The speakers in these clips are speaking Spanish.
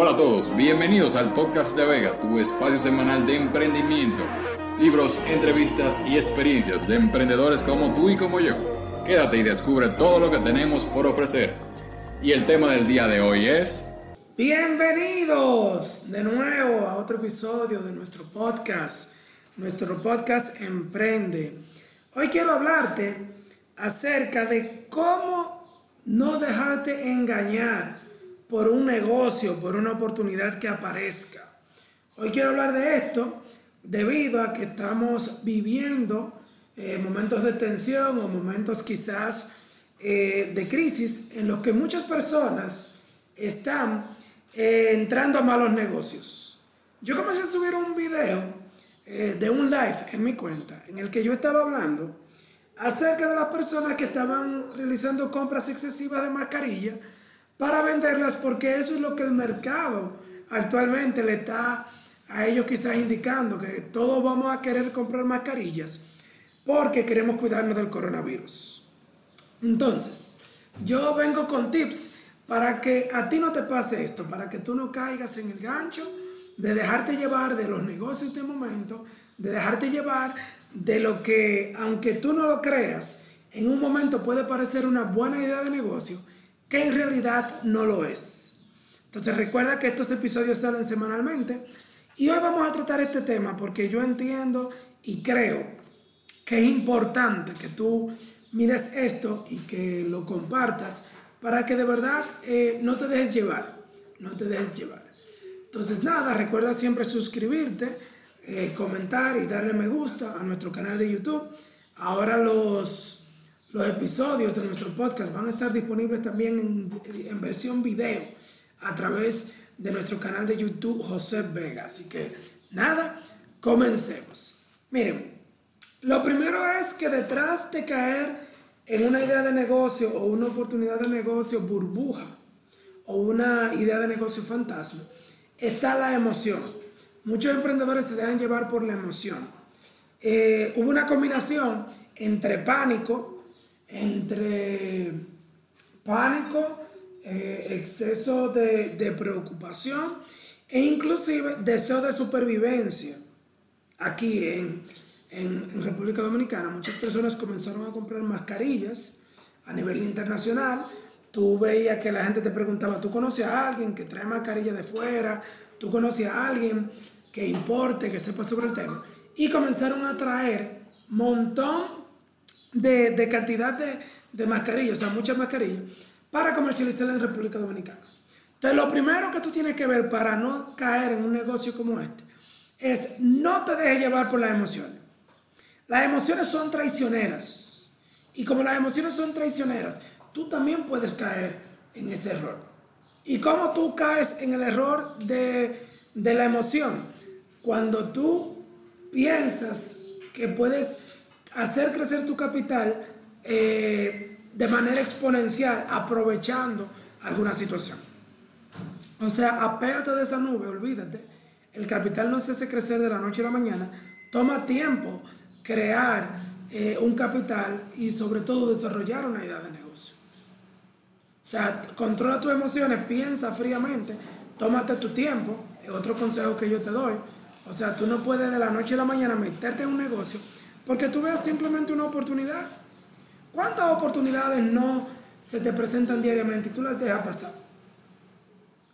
Hola a todos, bienvenidos al podcast de Vega, tu espacio semanal de emprendimiento, libros, entrevistas y experiencias de emprendedores como tú y como yo. Quédate y descubre todo lo que tenemos por ofrecer. Y el tema del día de hoy es... Bienvenidos de nuevo a otro episodio de nuestro podcast, nuestro podcast Emprende. Hoy quiero hablarte acerca de cómo no dejarte engañar por un negocio, por una oportunidad que aparezca. Hoy quiero hablar de esto debido a que estamos viviendo eh, momentos de tensión o momentos quizás eh, de crisis en los que muchas personas están eh, entrando a malos negocios. Yo comencé a subir un video de un live en mi cuenta en el que yo estaba hablando acerca de las personas que estaban realizando compras excesivas de mascarilla para venderlas porque eso es lo que el mercado actualmente le está a ellos quizás indicando que todos vamos a querer comprar mascarillas porque queremos cuidarnos del coronavirus. Entonces, yo vengo con tips para que a ti no te pase esto, para que tú no caigas en el gancho de dejarte llevar de los negocios de momento, de dejarte llevar de lo que, aunque tú no lo creas, en un momento puede parecer una buena idea de negocio, que en realidad no lo es. Entonces recuerda que estos episodios salen semanalmente y hoy vamos a tratar este tema porque yo entiendo y creo que es importante que tú mires esto y que lo compartas para que de verdad eh, no te dejes llevar, no te dejes llevar. Entonces nada, recuerda siempre suscribirte, eh, comentar y darle me gusta a nuestro canal de YouTube. Ahora los los episodios de nuestro podcast van a estar disponibles también en, versión video a través de nuestro canal de YouTube José Vega. Así que nada, comencemos. Miren, lo primero es que detrás de caer en una idea de negocio o una oportunidad de negocio burbuja o una idea de negocio fantasma, está la emoción. Muchos emprendedores se dejan llevar por la emoción. Eh, hubo una combinación entre pánico, entre pánico, eh, exceso de, preocupación e inclusive deseo de supervivencia. Aquí en, en, República Dominicana muchas personas comenzaron a comprar mascarillas a nivel internacional. Tú veías que la gente te preguntaba, ¿tú conoces a alguien que trae mascarilla de fuera? ¿Tú conoces a alguien que importe, que sepa sobre el tema? Y comenzaron a traer montón de, cantidad de, de mascarillas, o sea, muchas mascarillas, para comercializar en República Dominicana. Entonces, lo primero que tú tienes que ver para no caer en un negocio como este es no te dejes llevar por las emociones. Las emociones son traicioneras. Y como las emociones son traicioneras, tú también puedes caer en ese error. ¿Y cómo tú caes en el error de, de la emoción? Cuando tú piensas que puedes hacer crecer tu capital eh, de manera exponencial, aprovechando alguna situación. O sea, apégate de esa nube, olvídate. El capital no se hace crecer de la noche a la mañana. Toma tiempo crear eh, un capital y sobre todo desarrollar una idea de negocio. O sea, controla tus emociones, piensa fríamente, tómate tu tiempo. Otro consejo que yo te doy. O sea, tú no puedes de la noche a la mañana meterte en un negocio porque tú veas simplemente una oportunidad. ¿Cuántas oportunidades no se te presentan diariamente y tú las dejas pasar?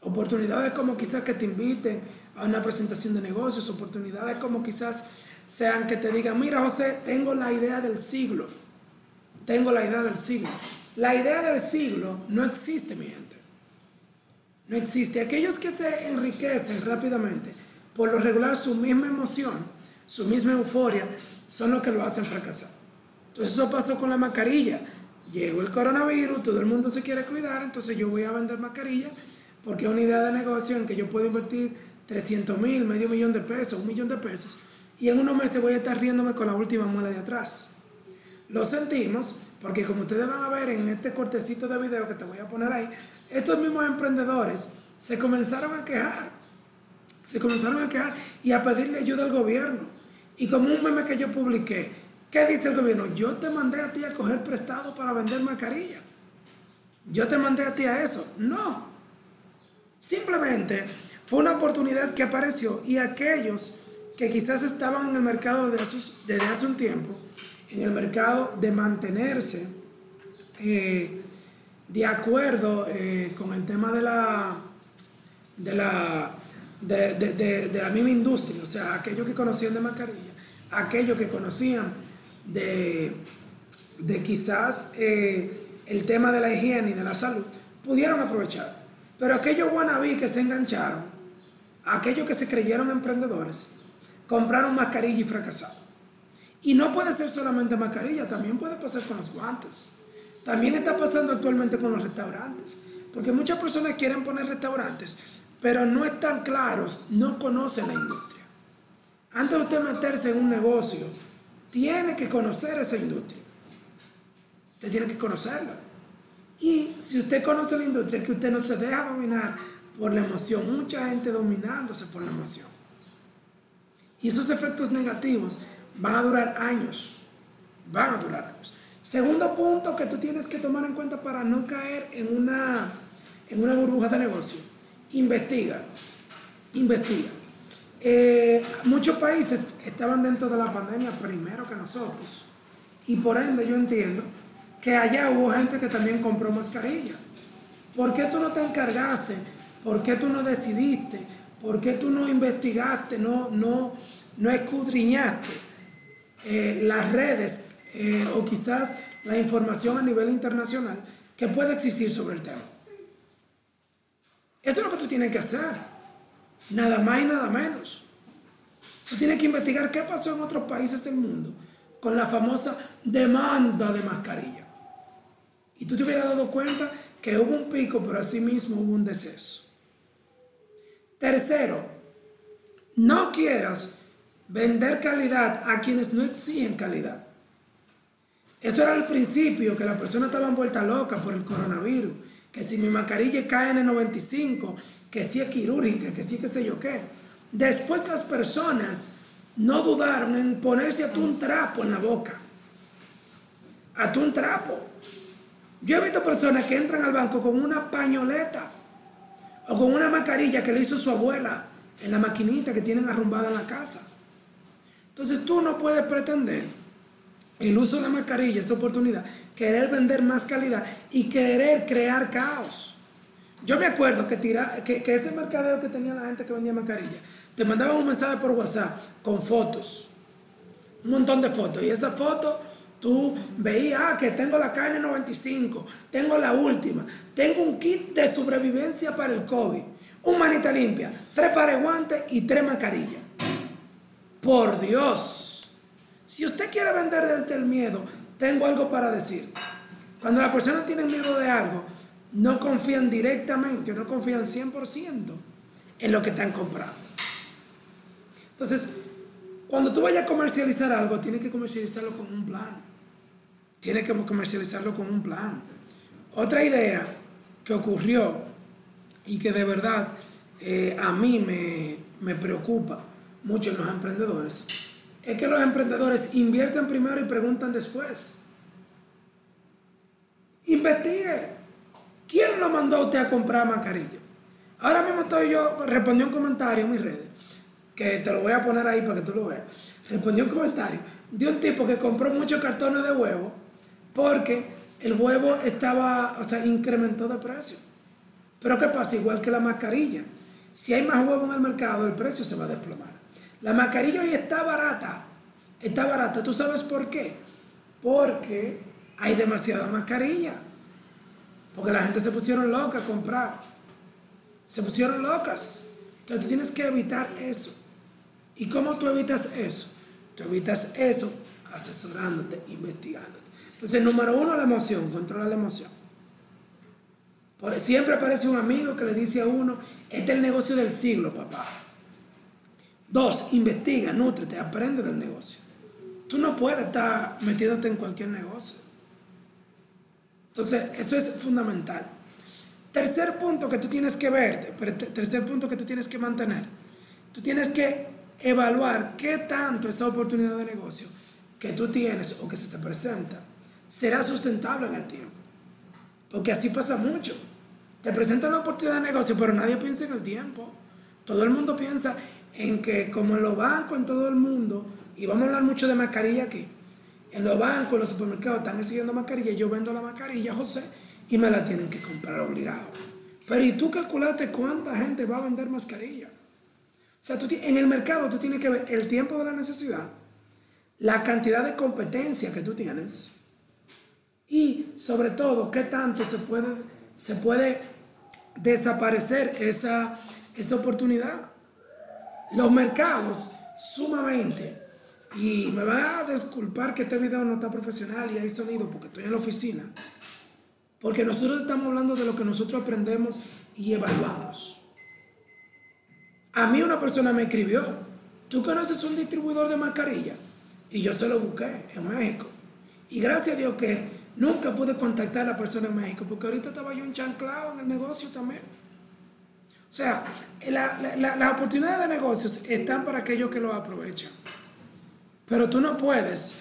Oportunidades como quizás que te inviten a una presentación de negocios, oportunidades como quizás sean que te digan, mira José, tengo la idea del siglo. Tengo la idea del siglo. La idea del siglo no existe, mi gente. No existe. Aquellos que se enriquecen rápidamente, por lo regular su misma emoción, su misma euforia, son los que lo hacen fracasar. Entonces eso pasó con la mascarilla. Llegó el coronavirus, todo el mundo se quiere cuidar, entonces yo voy a vender mascarilla porque es una idea de negocio en que yo puedo invertir 300 mil, medio millón de pesos, un millón de pesos, y en unos meses voy a estar riéndome con la última muela de atrás. Lo sentimos porque como ustedes van a ver en este cortecito de video que te voy a poner ahí, estos mismos emprendedores se comenzaron a quejar, se comenzaron a quejar y a pedirle ayuda al gobierno. Y como un meme que yo publiqué, ¿qué dice el gobierno? Yo te mandé a ti a coger prestado para vender mascarilla. Yo te mandé a ti a eso. No. Simplemente fue una oportunidad que apareció y aquellos que quizás estaban en el mercado desde hace un tiempo, en el mercado de mantenerse eh, de acuerdo eh, con el tema de la, de la, de, la misma industria, o sea, aquellos que conocían de mascarilla, aquellos que conocían de, de quizás eh, el tema de la higiene y de la salud, pudieron aprovechar. Pero aquellos wannabe que se engancharon, aquellos que se creyeron emprendedores, compraron mascarilla y fracasaron. Y no puede ser solamente mascarilla, también puede pasar con los guantes. También está pasando actualmente con los restaurantes. Porque muchas personas quieren poner restaurantes, pero no están claros, no conocen la industria. Antes de usted meterse en un negocio, tiene que conocer esa industria. Usted tiene que conocerla. Y si usted conoce la industria, que usted no se deja dominar por la emoción. Mucha gente dominándose por la emoción. Y esos efectos negativos van a durar años. Van a durar años. Segundo punto que tú tienes que tomar en cuenta para no caer en una, en una burbuja de negocio. Investiga. Investiga. Eh, muchos países estaban dentro de la pandemia primero que nosotros. Y por ende yo entiendo que allá hubo gente que también compró mascarilla. ¿Por qué tú no te encargaste? ¿Por qué tú no decidiste? ¿Por qué tú no investigaste, no, no, no escudriñaste eh, las redes eh, o quizás la información a nivel internacional que puede existir sobre el tema? Lo que hacer. Nada más y nada menos. Tú tienes que investigar qué pasó en otros países del mundo con la famosa demanda de mascarilla. Y tú te hubieras dado cuenta que hubo un pico, pero asimismo hubo un deceso. Tercero, no quieras vender calidad a quienes no exigen calidad. Eso era el principio, que la persona estaba vuelta loca por el coronavirus, que si mi mascarilla cae en el 95, que si es quirúrgica, que sí que sé yo qué. Después las personas no dudaron en ponerse a tu un trapo en la boca. A tu un trapo. Yo he visto personas que entran al banco con una pañoleta o con una mascarilla que le hizo su abuela en la maquinita que tienen arrumbada en la casa. Entonces tú no puedes pretender el uso de la mascarilla, esa oportunidad, querer vender más calidad y querer crear caos. Yo me acuerdo que, tira, que, que ese mercadeo que tenía la gente que vendía mascarilla, te mandaban un mensaje por WhatsApp con fotos, un montón de fotos, y esa foto Tú veías ah, que tengo la carne 95, tengo la última, tengo un kit de sobrevivencia para el COVID, un manita limpia, tres pares guantes y tres mascarillas. Por Dios, si usted quiere vender desde el miedo, tengo algo para decir. Cuando la persona tiene miedo de algo, no confían directamente, no confían 100% en lo que están comprando. Entonces, cuando tú vayas a comercializar algo, tienes que comercializarlo con un plan tiene que comercializarlo con un plan. Otra idea que ocurrió y que de verdad eh, a mí me, me preocupa mucho en los emprendedores es que los emprendedores invierten primero y preguntan después. Investigue. ¿Quién lo mandó a usted a comprar mascarilla? Ahora mismo estoy yo, respondí un comentario en mis redes, que te lo voy a poner ahí para que tú lo veas. Respondí un comentario de un tipo que compró muchos cartones de huevo porque el huevo estaba, o sea, incrementó de precio. Pero ¿qué pasa? Igual que la mascarilla. Si hay más huevo en el mercado, el precio se va a desplomar. La mascarilla hoy está barata. Está barata. ¿Tú sabes por qué? Porque hay demasiada mascarilla. Porque la gente se pusieron loca a comprar. Se pusieron locas. Entonces tú tienes que evitar eso. ¿Y cómo tú evitas eso? Tú evitas eso asesorándote, investigando. Entonces, número uno, la emoción, controla la emoción. Siempre aparece un amigo que le dice a uno, este es el negocio del siglo, papá. Dos, investiga, nutrete, aprende del negocio. Tú no puedes estar metiéndote en cualquier negocio. Entonces, eso es fundamental. Tercer punto que tú tienes que ver, tercer punto que tú tienes que mantener. Tú tienes que evaluar qué tanto esa oportunidad de negocio que tú tienes o que se te presenta será sustentable en el tiempo. Porque así pasa mucho. Te presentan la oportunidad de negocio, pero nadie piensa en el tiempo. Todo el mundo piensa en que como en los bancos, en todo el mundo, y vamos a hablar mucho de mascarilla aquí, en los bancos, en los supermercados están exigiendo mascarilla, yo vendo la mascarilla, José, y me la tienen que comprar obligado. Pero ¿y tú calculaste cuánta gente va a vender mascarilla? O sea, tú, en el mercado tú tienes que ver el tiempo de la necesidad, la cantidad de competencia que tú tienes y sobre todo qué tanto se puede, se puede desaparecer esa, esa oportunidad. Los mercados sumamente, y me va a disculpar que este video no está profesional y hay sonido porque estoy en la oficina, porque nosotros estamos hablando de lo que nosotros aprendemos y evaluamos. A mí una persona me escribió, ¿tú conoces un distribuidor de mascarilla? Y yo se lo busqué en México. Y gracias a Dios que nunca pude contactar a la persona en México, porque ahorita estaba yo en chanclado en el negocio también. O sea, las oportunidades de negocios están para aquellos que lo aprovechan. Pero tú no puedes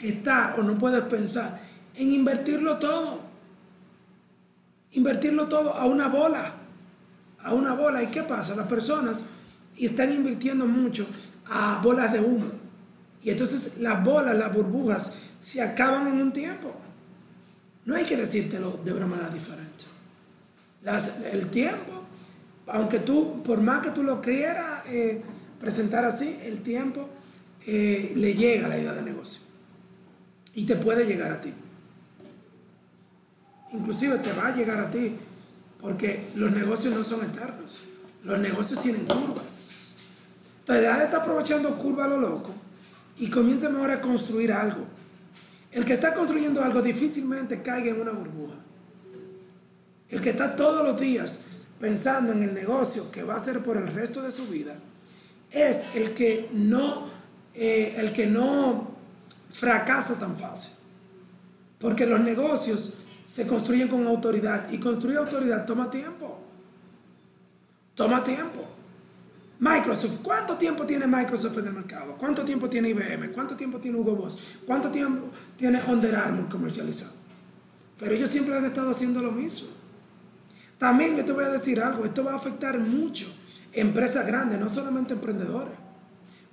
estar o no puedes pensar en invertirlo todo. Invertirlo todo a una bola. A una bola. ¿Y qué pasa? Las personas están invirtiendo mucho a bolas de humo. Y entonces las bolas, las burbujas, se acaban en un tiempo. No hay que decírtelo de una manera diferente. el tiempo, aunque tú, por más que tú lo quieras eh, presentar así, el tiempo eh, le llega a la idea de negocio. Y te puede llegar a ti. Inclusive te va a llegar a ti, porque los negocios no son eternos. Los negocios tienen curvas. Entonces, ya está aprovechando curva a lo loco y comienza mejor a construir algo. El que está construyendo algo difícilmente caiga en una burbuja. El que está todos los días pensando en el negocio que va a hacer por el resto de su vida es el que no, eh, el que no fracasa tan fácil. Porque los negocios se construyen con autoridad y construir autoridad toma tiempo. Toma tiempo. Microsoft, ¿cuánto tiempo tiene Microsoft en el mercado? ¿Cuánto tiempo tiene IBM? ¿Cuánto tiempo tiene Hugo Boss? ¿Cuánto tiempo tiene Under Armour comercializado? Pero ellos siempre han estado haciendo lo mismo. También yo te voy a decir algo, esto va a afectar mucho empresas grandes, no solamente emprendedores.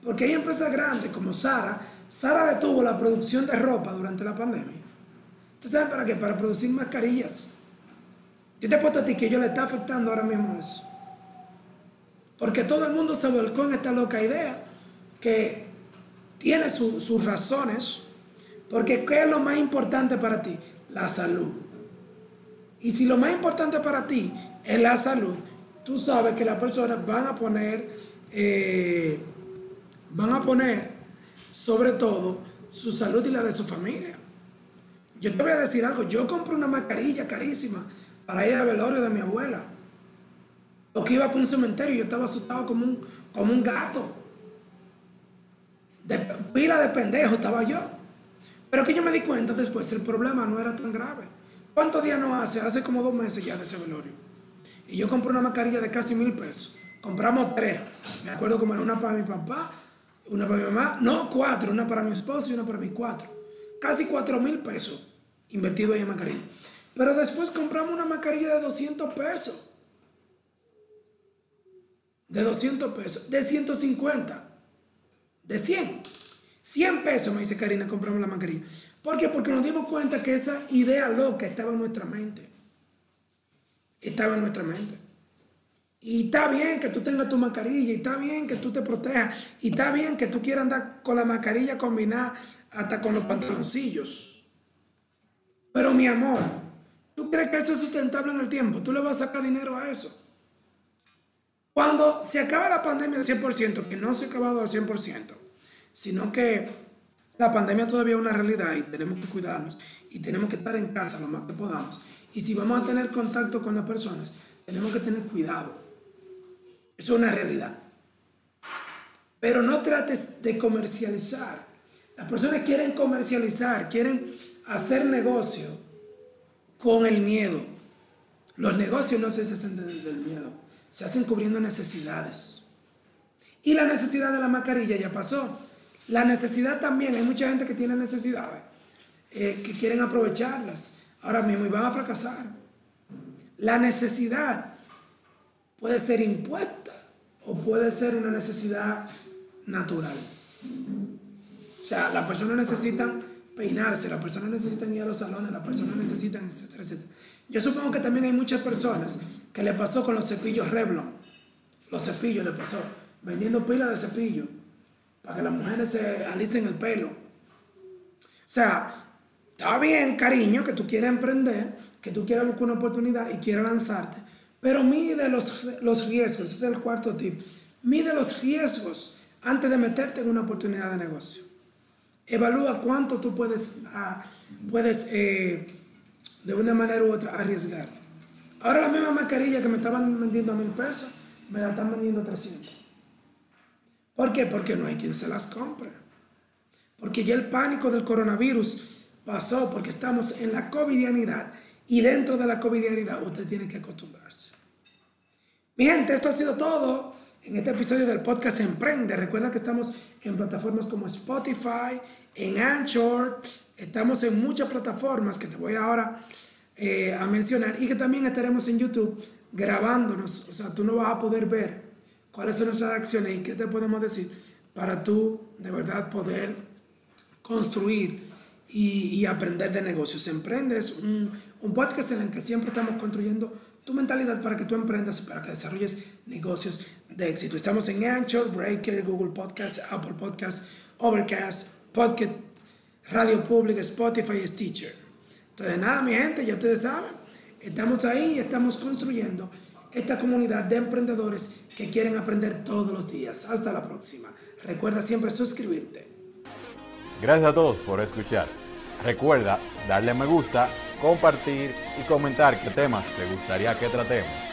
Porque hay empresas grandes como Sara. Sara detuvo la producción de ropa durante la pandemia. ¿Ustedes saben para qué? Para producir mascarillas. Yo te puesto a ti que yo le está afectando ahora mismo eso. Porque todo el mundo se volcó en esta loca idea que tiene sus razones. Porque ¿qué es lo más importante para ti? La salud. Y si lo más importante para ti es la salud, tú sabes que las personas van a poner, eh, van a poner sobre todo su salud y la de su familia. Yo te voy a decir algo, yo compré una mascarilla carísima para ir al velorio de mi abuela. O que iba para un cementerio y yo estaba asustado como un, como un gato. De pila de pendejo estaba yo. Pero que yo me di cuenta después, el problema no era tan grave. ¿Cuántos días no hace? Hace como dos meses ya de ese velorio. Y yo compré una mascarilla de casi mil pesos. Compramos tres. Me acuerdo como era una para mi papá, una para mi mamá. No, cuatro. Una para mi esposo y una para mi cuatro. Casi cuatro mil pesos invertido ahí en mascarilla. Pero después compramos una mascarilla de 200 pesos de 200 pesos, de 150, de 100. 100 pesos, me dice Karina, compramos la mascarilla. ¿Por qué? Porque nos dimos cuenta que esa idea loca estaba en nuestra mente. Estaba en nuestra mente. Y está bien que tú tengas tu mascarilla, y está bien que tú te protejas, y está bien que tú quieras andar con la mascarilla combinada hasta con los pantaloncillos. Pero mi amor, ¿tú crees que eso es sustentable en el tiempo? ¿Tú le vas a sacar dinero a eso? Cuando se acaba la pandemia al 100%, que no se ha acabado al 100%, sino que la pandemia todavía es una realidad y tenemos que cuidarnos y tenemos que estar en casa lo más que podamos. Y si vamos a tener contacto con las personas, tenemos que tener cuidado. Eso es una realidad. Pero no trates de comercializar. Las personas quieren comercializar, quieren hacer negocio con el miedo. Los negocios no se hacen desde el miedo se hacen cubriendo necesidades. Y la necesidad de la mascarilla ya pasó. La necesidad también, hay mucha gente que tiene necesidades, eh, que quieren aprovecharlas ahora mismo y van a fracasar. La necesidad puede ser impuesta o puede ser una necesidad natural. O sea, las personas necesitan peinarse, las personas necesitan ir a los salones, las personas necesitan, etcétera, etcétera. Yo supongo que también hay muchas personas que le pasó con los cepillos Revlon. Los cepillos le pasó, vendiendo pilas de cepillo para que las mujeres se alisten el pelo. O sea, está bien, cariño, que tú quieras emprender, que tú quieras buscar una oportunidad y quieras lanzarte, pero mide los, los riesgos, ese es el cuarto tip. Mide los riesgos antes de meterte en una oportunidad de negocio. Evalúa cuánto tú puedes, ah, puedes eh, de una manera u otra arriesgar. Ahora la misma mascarilla que me estaban vendiendo a mil pesos, me la están vendiendo a 300. ¿Por qué? Porque no hay quien se las compre. Porque ya el pánico del coronavirus pasó porque estamos en la covidianidad y dentro de la covidianidad usted tiene que acostumbrarse. Mi gente, esto ha sido todo en este episodio del podcast Emprende. Recuerda que estamos en plataformas como Spotify, en Anchor, estamos en muchas plataformas que te voy ahora eh, a mencionar y que también estaremos en YouTube grabándonos. O sea, tú no vas a poder ver cuáles son nuestras acciones y qué te podemos decir para tú de verdad poder construir y, aprender de negocios. Emprendes un, un podcast en el que siempre estamos construyendo tu mentalidad para que tú emprendas, para que desarrolles negocios de éxito. Estamos en Anchor, Breaker, Google Podcasts, Apple Podcasts, Overcast, Podcast, Radio Pública, Spotify y Stitcher. Entonces, nada, mi gente, ya ustedes saben, estamos ahí y estamos construyendo esta comunidad de emprendedores que quieren aprender todos los días. Hasta la próxima. Recuerda siempre suscribirte. Gracias a todos por escuchar. Recuerda darle me gusta compartir y comentar qué temas te gustaría que tratemos.